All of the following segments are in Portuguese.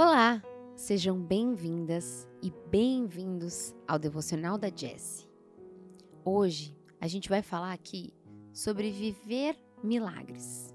Olá, sejam bem-vindas e bem-vindos ao devocional da Jessie. Hoje a gente vai falar aqui sobre viver milagres,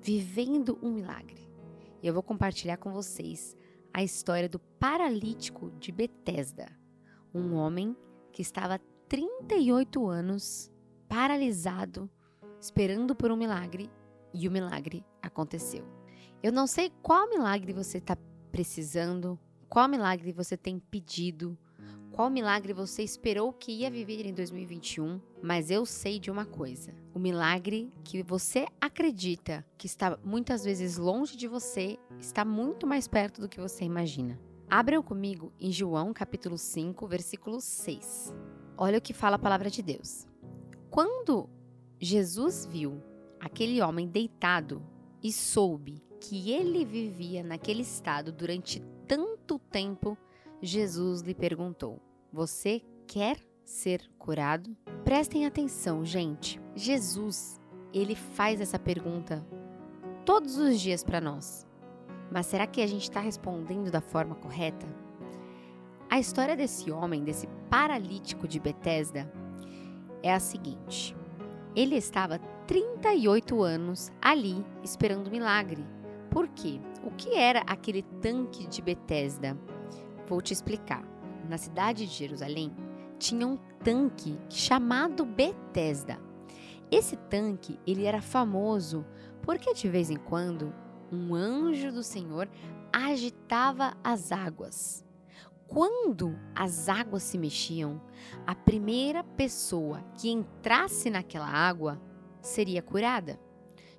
vivendo um milagre. E eu vou compartilhar com vocês a história do paralítico de Betesda, um homem que estava 38 anos paralisado, esperando por um milagre, e o milagre aconteceu. Eu não sei qual milagre você está precisando, qual milagre você tem pedido, qual milagre você esperou que ia viver em 2021, mas eu sei de uma coisa: o milagre que você acredita que está muitas vezes longe de você está muito mais perto do que você imagina. Abram comigo em João capítulo 5, versículo 6. Olha o que fala a palavra de Deus. Quando Jesus viu aquele homem deitado e soube que ele vivia naquele estado durante tanto tempo, Jesus lhe perguntou: Você quer ser curado? Prestem atenção, gente. Jesus, ele faz essa pergunta todos os dias para nós. Mas será que a gente está respondendo da forma correta? A história desse homem, desse paralítico de Betesda, é a seguinte: ele estava 38 anos ali esperando milagre por quê? O que era aquele tanque de Betesda? Vou te explicar. Na cidade de Jerusalém tinha um tanque chamado Betesda. Esse tanque, ele era famoso porque de vez em quando um anjo do Senhor agitava as águas. Quando as águas se mexiam, a primeira pessoa que entrasse naquela água seria curada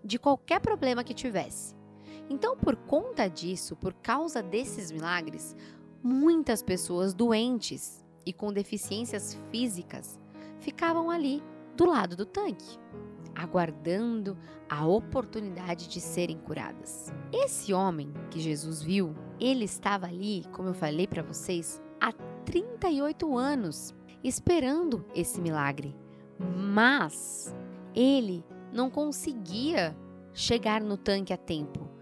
de qualquer problema que tivesse. Então, por conta disso, por causa desses milagres, muitas pessoas doentes e com deficiências físicas ficavam ali do lado do tanque, aguardando a oportunidade de serem curadas. Esse homem que Jesus viu, ele estava ali, como eu falei para vocês, há 38 anos, esperando esse milagre. Mas ele não conseguia chegar no tanque a tempo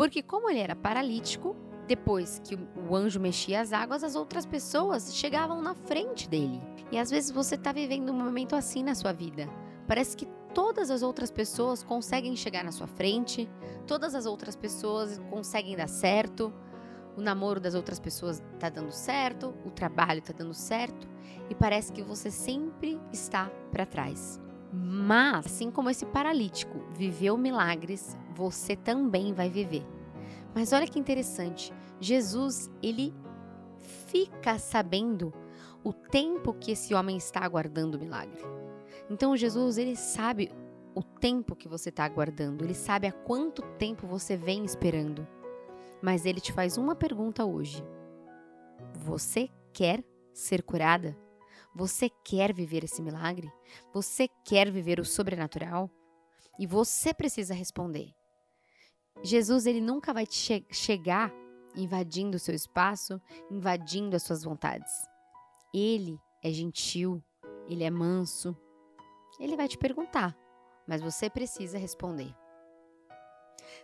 porque, como ele era paralítico, depois que o anjo mexia as águas, as outras pessoas chegavam na frente dele. E às vezes você está vivendo um momento assim na sua vida. Parece que todas as outras pessoas conseguem chegar na sua frente, todas as outras pessoas conseguem dar certo, o namoro das outras pessoas está dando certo, o trabalho está dando certo, e parece que você sempre está para trás. Mas, assim como esse paralítico viveu milagres, você também vai viver. Mas olha que interessante, Jesus, ele fica sabendo o tempo que esse homem está aguardando o milagre. Então Jesus, ele sabe o tempo que você está aguardando, ele sabe há quanto tempo você vem esperando. Mas ele te faz uma pergunta hoje: Você quer ser curada? Você quer viver esse milagre? Você quer viver o sobrenatural? E você precisa responder. Jesus ele nunca vai che chegar invadindo o seu espaço, invadindo as suas vontades. Ele é gentil, ele é manso. Ele vai te perguntar, mas você precisa responder.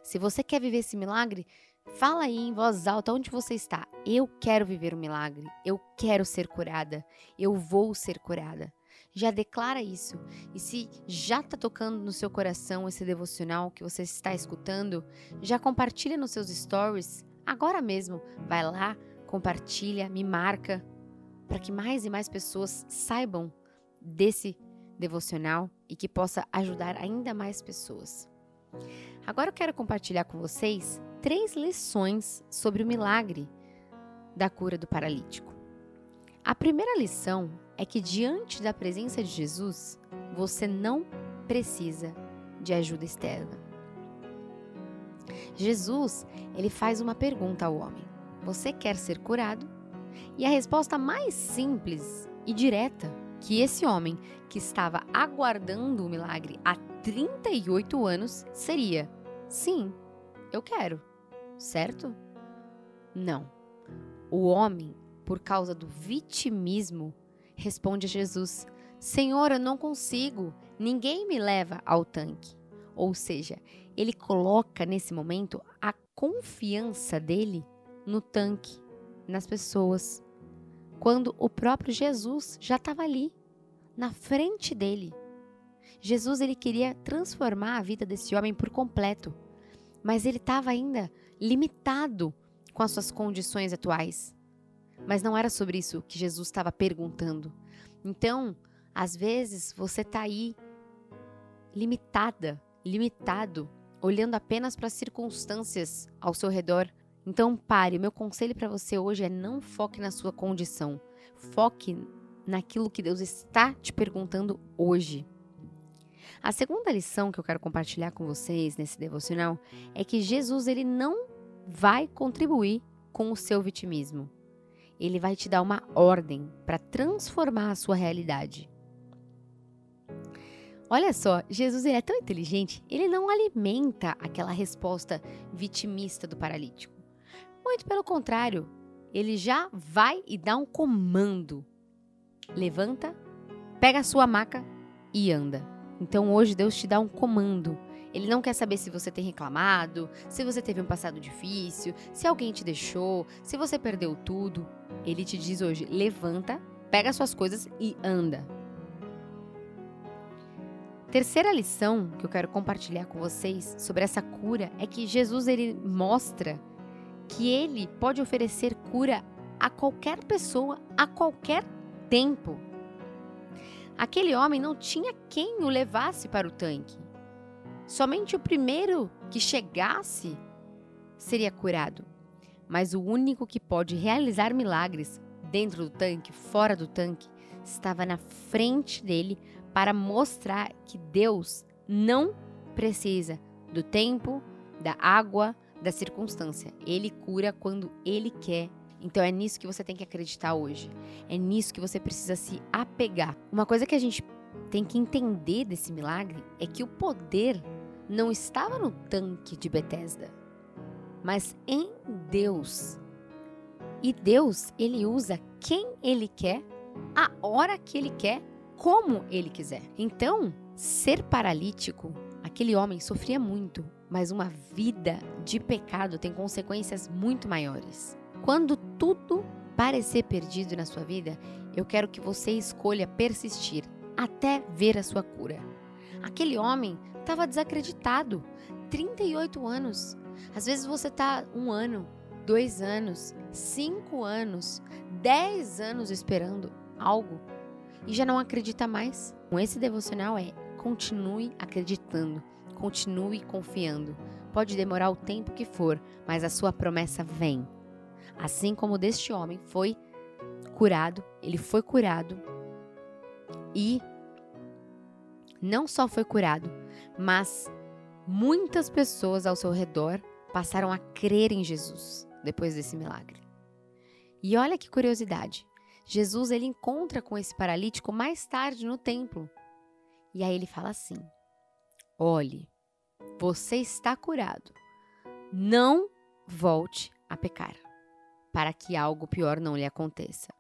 Se você quer viver esse milagre, fala aí em voz alta onde você está. Eu quero viver o um milagre. Eu quero ser curada. Eu vou ser curada já declara isso. E se já está tocando no seu coração esse devocional que você está escutando, já compartilha nos seus stories. Agora mesmo, vai lá, compartilha, me marca, para que mais e mais pessoas saibam desse devocional e que possa ajudar ainda mais pessoas. Agora eu quero compartilhar com vocês três lições sobre o milagre da cura do paralítico. A primeira lição é que diante da presença de Jesus, você não precisa de ajuda externa. Jesus, ele faz uma pergunta ao homem: Você quer ser curado? E a resposta mais simples e direta que esse homem, que estava aguardando o milagre há 38 anos, seria: Sim, eu quero. Certo? Não. O homem, por causa do vitimismo, Responde Jesus: Senhor, eu não consigo, ninguém me leva ao tanque. Ou seja, ele coloca nesse momento a confiança dele no tanque, nas pessoas, quando o próprio Jesus já estava ali, na frente dele. Jesus ele queria transformar a vida desse homem por completo, mas ele estava ainda limitado com as suas condições atuais. Mas não era sobre isso que Jesus estava perguntando. Então, às vezes você está aí limitada, limitado, olhando apenas para as circunstâncias ao seu redor. Então pare, meu conselho para você hoje é não foque na sua condição. Foque naquilo que Deus está te perguntando hoje. A segunda lição que eu quero compartilhar com vocês nesse devocional é que Jesus ele não vai contribuir com o seu vitimismo. Ele vai te dar uma ordem para transformar a sua realidade. Olha só, Jesus ele é tão inteligente, ele não alimenta aquela resposta vitimista do paralítico. Muito pelo contrário, ele já vai e dá um comando. Levanta, pega a sua maca e anda. Então hoje Deus te dá um comando. Ele não quer saber se você tem reclamado, se você teve um passado difícil, se alguém te deixou, se você perdeu tudo. Ele te diz hoje: levanta, pega suas coisas e anda. Terceira lição que eu quero compartilhar com vocês sobre essa cura é que Jesus ele mostra que ele pode oferecer cura a qualquer pessoa a qualquer tempo. Aquele homem não tinha quem o levasse para o tanque. Somente o primeiro que chegasse seria curado. Mas o único que pode realizar milagres dentro do tanque, fora do tanque, estava na frente dele para mostrar que Deus não precisa do tempo, da água, da circunstância. Ele cura quando ele quer. Então é nisso que você tem que acreditar hoje. É nisso que você precisa se apegar. Uma coisa que a gente tem que entender desse milagre é que o poder não estava no tanque de Betesda, mas em Deus. E Deus, ele usa quem ele quer, a hora que ele quer como ele quiser. Então, ser paralítico, aquele homem sofria muito, mas uma vida de pecado tem consequências muito maiores. Quando tudo parecer perdido na sua vida, eu quero que você escolha persistir até ver a sua cura. Aquele homem estava desacreditado, 38 anos. Às vezes você está um ano, dois anos, cinco anos, dez anos esperando algo e já não acredita mais. Com esse devocional é continue acreditando, continue confiando. Pode demorar o tempo que for, mas a sua promessa vem. Assim como deste homem foi curado, ele foi curado e não só foi curado, mas muitas pessoas ao seu redor passaram a crer em Jesus depois desse milagre. E olha que curiosidade. Jesus ele encontra com esse paralítico mais tarde no templo. E aí ele fala assim: Olhe, você está curado. Não volte a pecar, para que algo pior não lhe aconteça.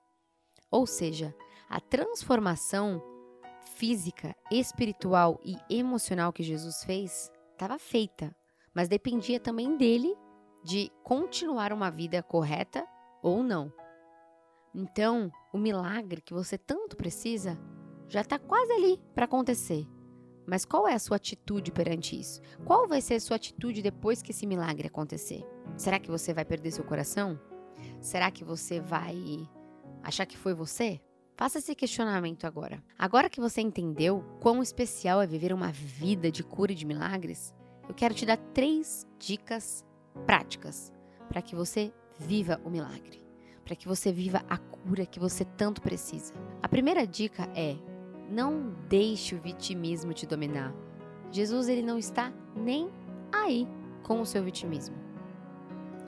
Ou seja, a transformação física, espiritual e emocional que Jesus fez estava feita, mas dependia também dele de continuar uma vida correta ou não. Então, o milagre que você tanto precisa já está quase ali para acontecer. Mas qual é a sua atitude perante isso? Qual vai ser a sua atitude depois que esse milagre acontecer? Será que você vai perder seu coração? Será que você vai achar que foi você? Faça esse questionamento agora. Agora que você entendeu quão especial é viver uma vida de cura e de milagres, eu quero te dar três dicas práticas para que você viva o milagre para que você viva a cura que você tanto precisa. A primeira dica é: não deixe o vitimismo te dominar. Jesus ele não está nem aí com o seu vitimismo.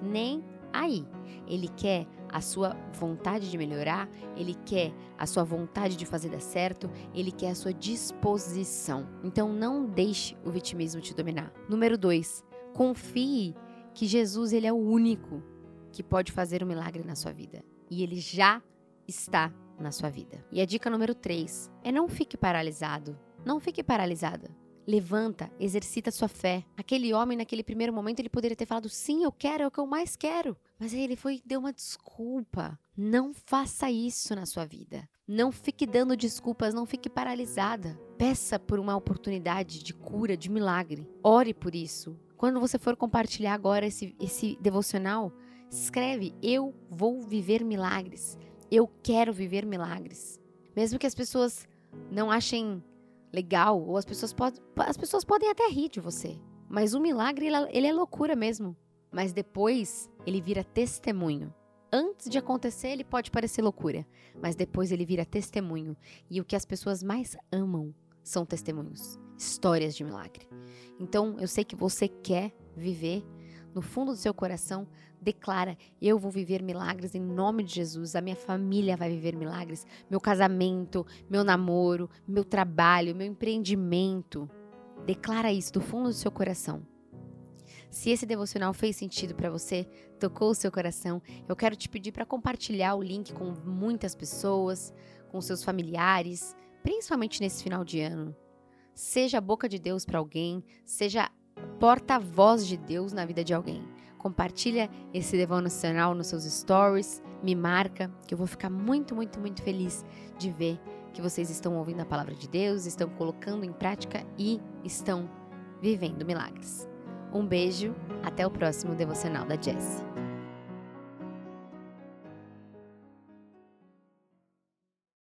Nem aí. Ele quer a sua vontade de melhorar, ele quer a sua vontade de fazer dar certo, ele quer a sua disposição. Então não deixe o vitimismo te dominar. Número dois, confie que Jesus ele é o único que pode fazer um milagre na sua vida. E ele já está na sua vida. E a dica número 3 é não fique paralisado. Não fique paralisada. Levanta, exercita sua fé. Aquele homem, naquele primeiro momento, ele poderia ter falado: sim, eu quero, é o que eu mais quero. Mas aí ele foi deu uma desculpa. Não faça isso na sua vida. Não fique dando desculpas, não fique paralisada. Peça por uma oportunidade de cura, de milagre. Ore por isso. Quando você for compartilhar agora esse, esse devocional, escreve: Eu vou viver milagres. Eu quero viver milagres. Mesmo que as pessoas não achem legal, ou as pessoas, pod as pessoas podem até rir de você. Mas o milagre, é, ele é loucura mesmo. Mas depois, ele vira testemunho. Antes de acontecer, ele pode parecer loucura, mas depois ele vira testemunho. E o que as pessoas mais amam são testemunhos, histórias de milagre. Então, eu sei que você quer viver no fundo do seu coração, declara: Eu vou viver milagres em nome de Jesus, a minha família vai viver milagres, meu casamento, meu namoro, meu trabalho, meu empreendimento. Declara isso do fundo do seu coração. Se esse devocional fez sentido para você, tocou o seu coração, eu quero te pedir para compartilhar o link com muitas pessoas, com seus familiares, principalmente nesse final de ano. Seja a boca de Deus para alguém, seja porta-voz de Deus na vida de alguém. Compartilha esse devocional nos seus stories, me marca, que eu vou ficar muito, muito, muito feliz de ver que vocês estão ouvindo a palavra de Deus, estão colocando em prática e estão vivendo milagres. Um beijo, até o próximo devocional da Jessie.